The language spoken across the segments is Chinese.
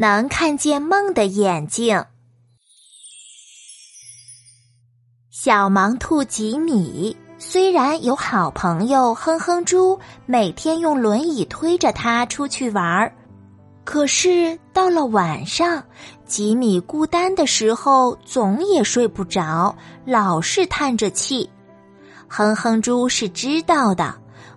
能看见梦的眼睛。小盲兔吉米虽然有好朋友哼哼猪，每天用轮椅推着它出去玩儿，可是到了晚上，吉米孤单的时候总也睡不着，老是叹着气。哼哼猪是知道的，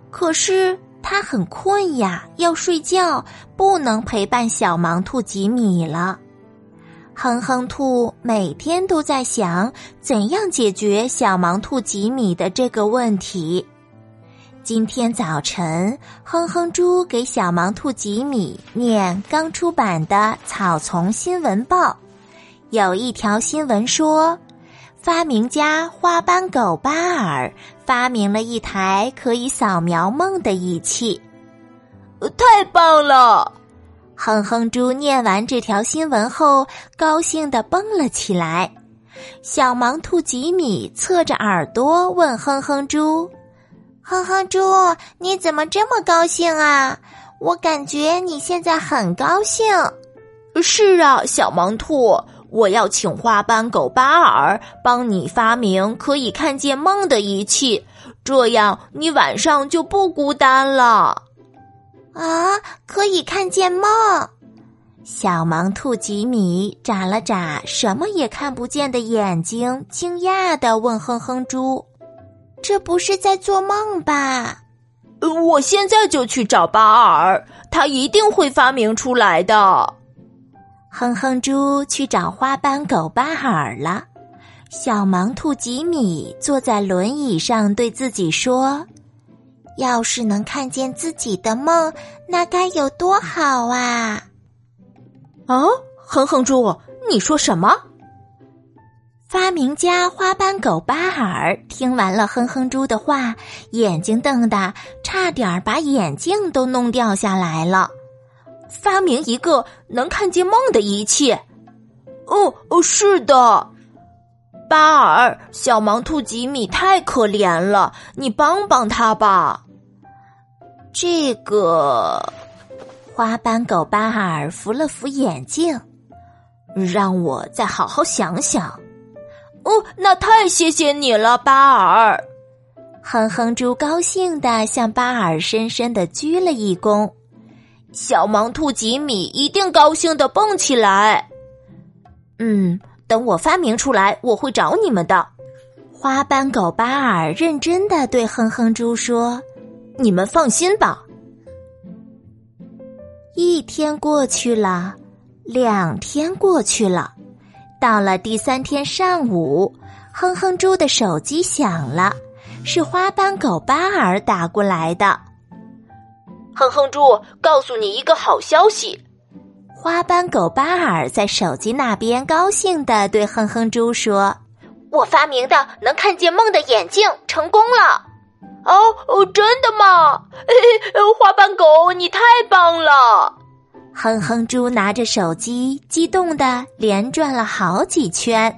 可是。他很困呀，要睡觉，不能陪伴小盲兔吉米了。哼哼兔每天都在想怎样解决小盲兔吉米的这个问题。今天早晨，哼哼猪给小盲兔吉米念刚出版的《草丛新闻报》，有一条新闻说。发明家花斑狗巴尔发明了一台可以扫描梦的仪器，太棒了！哼哼猪念完这条新闻后，高兴的蹦了起来。小盲兔吉米侧着耳朵问哼哼猪：“哼哼猪，你怎么这么高兴啊？我感觉你现在很高兴。”“是啊，小盲兔。”我要请花斑狗巴尔帮你发明可以看见梦的仪器，这样你晚上就不孤单了。啊，可以看见梦！小盲兔吉米眨了眨什么也看不见的眼睛，惊讶的问哼哼猪：“这不是在做梦吧？”我现在就去找巴尔，他一定会发明出来的。哼哼猪去找花斑狗巴尔了，小盲兔吉米坐在轮椅上对自己说：“要是能看见自己的梦，那该有多好啊！”啊，哼哼猪，你说什么？发明家花斑狗巴尔听完了哼哼猪的话，眼睛瞪大，差点把眼镜都弄掉下来了。发明一个能看见梦的仪器。哦哦，是的，巴尔，小盲兔吉米太可怜了，你帮帮他吧。这个花斑狗巴尔扶了扶眼镜，让我再好好想想。哦，那太谢谢你了，巴尔。哼哼猪高兴的向巴尔深深的鞠了一躬。小盲兔吉米一定高兴的蹦起来。嗯，等我发明出来，我会找你们的。花斑狗巴尔认真的对哼哼猪说：“你们放心吧。”一天过去了，两天过去了，到了第三天上午，哼哼猪的手机响了，是花斑狗巴尔打过来的。哼哼猪，告诉你一个好消息！花斑狗巴尔在手机那边高兴的对哼哼猪说：“我发明的能看见梦的眼镜成功了！”哦哦，真的吗？花斑狗，你太棒了！哼哼猪拿着手机，激动的连转了好几圈。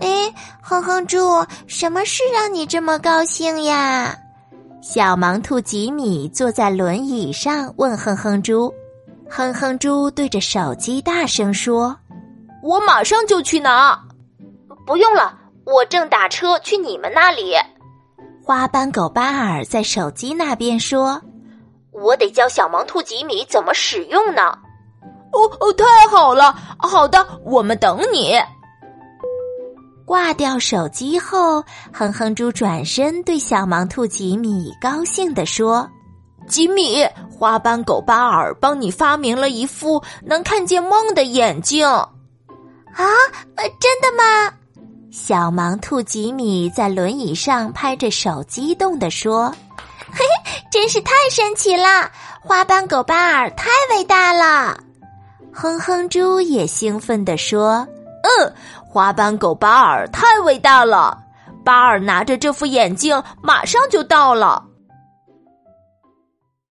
哎，哼哼猪，什么事让你这么高兴呀？小盲兔吉米坐在轮椅上，问哼哼猪：“哼哼猪对着手机大声说：‘我马上就去拿。’不用了，我正打车去你们那里。”花斑狗巴尔在手机那边说：“我得教小盲兔吉米怎么使用呢。”哦哦，太好了！好的，我们等你。挂掉手机后，哼哼猪转身对小盲兔吉米高兴地说：“吉米，花斑狗巴尔帮你发明了一副能看见梦的眼镜。”啊，真的吗？小盲兔吉米在轮椅上拍着手，激动地说：“嘿嘿，真是太神奇了！花斑狗巴尔太伟大了！”哼哼猪也兴奋地说。哼，花斑狗巴尔太伟大了。巴尔拿着这副眼镜，马上就到了。